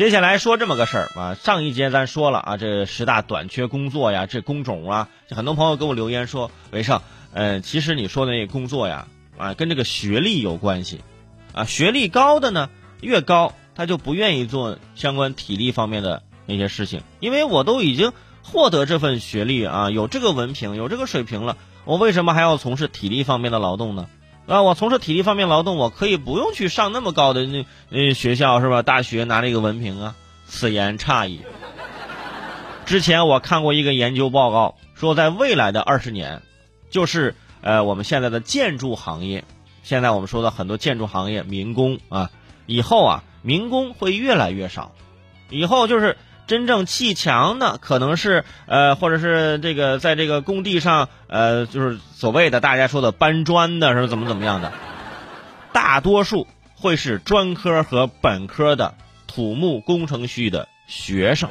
接下来说这么个事儿啊，上一节咱说了啊，这十大短缺工作呀，这工种啊，很多朋友给我留言说，伟胜，呃，其实你说的那工作呀，啊，跟这个学历有关系，啊，学历高的呢，越高他就不愿意做相关体力方面的那些事情，因为我都已经获得这份学历啊，有这个文凭，有这个水平了，我为什么还要从事体力方面的劳动呢？啊，我从事体力方面劳动，我可以不用去上那么高的那那学校是吧？大学拿那个文凭啊。此言差矣。之前我看过一个研究报告，说在未来的二十年，就是呃我们现在的建筑行业，现在我们说的很多建筑行业民工啊，以后啊民工会越来越少，以后就是。真正砌墙的可能是呃，或者是这个在这个工地上呃，就是所谓的大家说的搬砖的，是怎么怎么样的？大多数会是专科和本科的土木工程系的学生。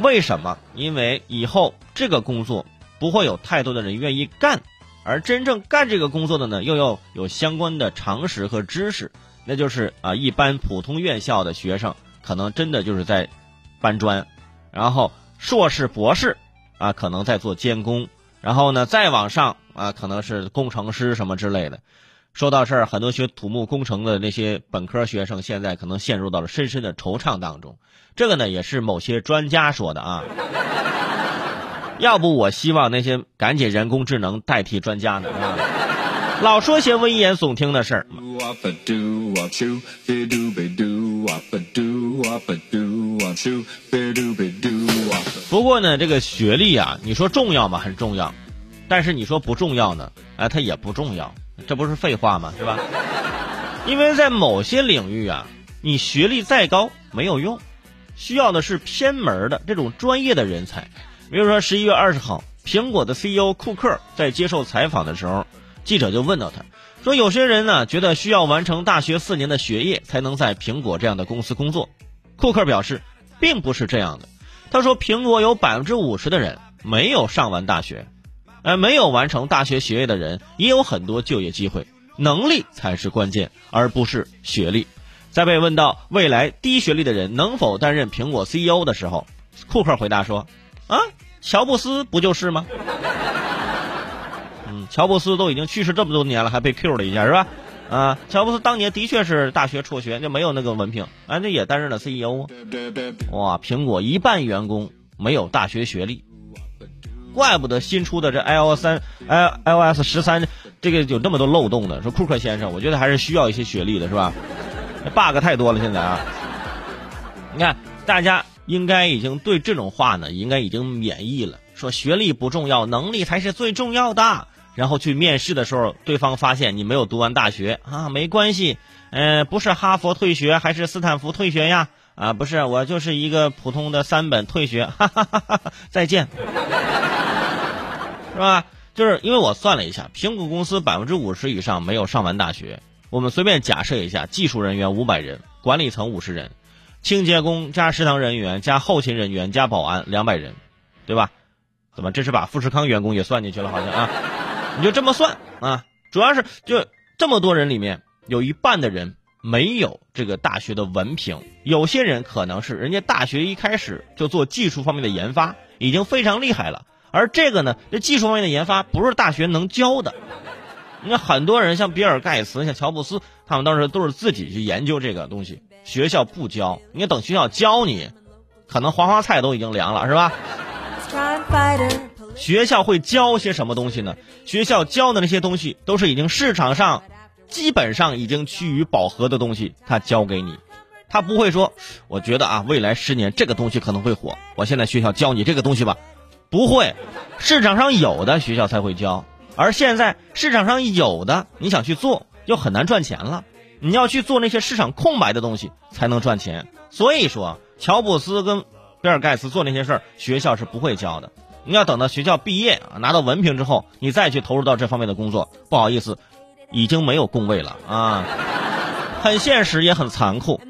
为什么？因为以后这个工作不会有太多的人愿意干，而真正干这个工作的呢，又要有相关的常识和知识，那就是啊，一般普通院校的学生可能真的就是在。搬砖，然后硕士、博士，啊，可能在做监工，然后呢，再往上啊，可能是工程师什么之类的。说到这儿，很多学土木工程的那些本科学生，现在可能陷入到了深深的惆怅当中。这个呢，也是某些专家说的啊。要不，我希望那些赶紧人工智能代替专家呢啊，老说些危言耸听的事儿。不过呢，这个学历啊，你说重要吗？很重要，但是你说不重要呢？哎，它也不重要，这不是废话吗？是吧？因为在某些领域啊，你学历再高没有用，需要的是偏门的这种专业的人才。比如说十一月二十号，苹果的 CEO 库克在接受采访的时候，记者就问到他。说有些人呢觉得需要完成大学四年的学业才能在苹果这样的公司工作，库克表示，并不是这样的。他说，苹果有百分之五十的人没有上完大学，呃，没有完成大学学业的人也有很多就业机会，能力才是关键，而不是学历。在被问到未来低学历的人能否担任苹果 CEO 的时候，库克回答说：“啊，乔布斯不就是吗？”乔布斯都已经去世这么多年了，还被 Q 了一下是吧？啊，乔布斯当年的确是大学辍学，就没有那个文凭，啊，那也担任了 CEO。哇，苹果一半员工没有大学学历，怪不得新出的这 iOS 三、i iOS 十三这个有那么多漏洞呢。说库克先生，我觉得还是需要一些学历的，是吧？bug 太多了，现在啊。你看，大家应该已经对这种话呢，应该已经免疫了。说学历不重要，能力才是最重要的。然后去面试的时候，对方发现你没有读完大学啊，没关系，嗯，不是哈佛退学还是斯坦福退学呀？啊，不是，我就是一个普通的三本退学，哈哈哈哈再见，是吧？就是因为我算了一下，苹果公司百分之五十以上没有上完大学，我们随便假设一下，技术人员五百人，管理层五十人，清洁工加食堂人员加后勤人员加保安两百人，对吧？怎么这是把富士康员工也算进去了？好像啊。你就这么算啊，主要是就这么多人里面，有一半的人没有这个大学的文凭，有些人可能是人家大学一开始就做技术方面的研发，已经非常厉害了。而这个呢，这技术方面的研发不是大学能教的。你看很多人像比尔盖茨、像乔布斯，他们当时都是自己去研究这个东西，学校不教。你看等学校教你，可能黄花菜都已经凉了，是吧？学校会教些什么东西呢？学校教的那些东西都是已经市场上基本上已经趋于饱和的东西，他教给你，他不会说，我觉得啊，未来十年这个东西可能会火，我现在学校教你这个东西吧，不会，市场上有的学校才会教，而现在市场上有的你想去做就很难赚钱了，你要去做那些市场空白的东西才能赚钱，所以说乔布斯跟比尔盖茨做那些事儿，学校是不会教的。你要等到学校毕业啊，拿到文凭之后，你再去投入到这方面的工作，不好意思，已经没有工位了啊，很现实也很残酷。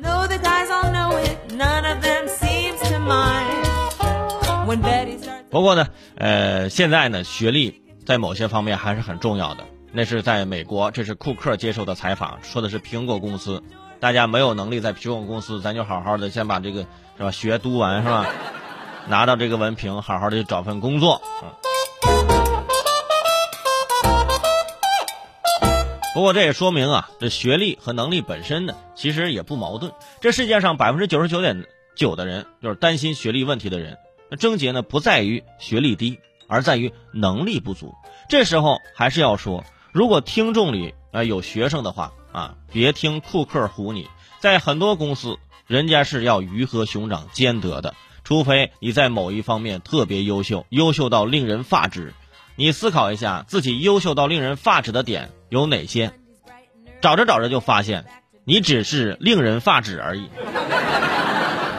不过呢，呃，现在呢，学历在某些方面还是很重要的。那是在美国，这是库克接受的采访，说的是苹果公司。大家没有能力在苹果公司，咱就好好的先把这个是吧学读完是吧，拿到这个文凭，好好的找份工作。不过这也说明啊，这学历和能力本身呢，其实也不矛盾。这世界上百分之九十九点九的人，就是担心学历问题的人，那症结呢不在于学历低，而在于能力不足。这时候还是要说，如果听众里啊有学生的话啊，别听库克唬你，在很多公司，人家是要鱼和熊掌兼得的，除非你在某一方面特别优秀，优秀到令人发指。你思考一下，自己优秀到令人发指的点有哪些？找着找着就发现，你只是令人发指而已，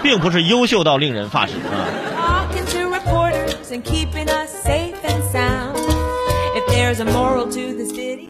并不是优秀到令人发指啊。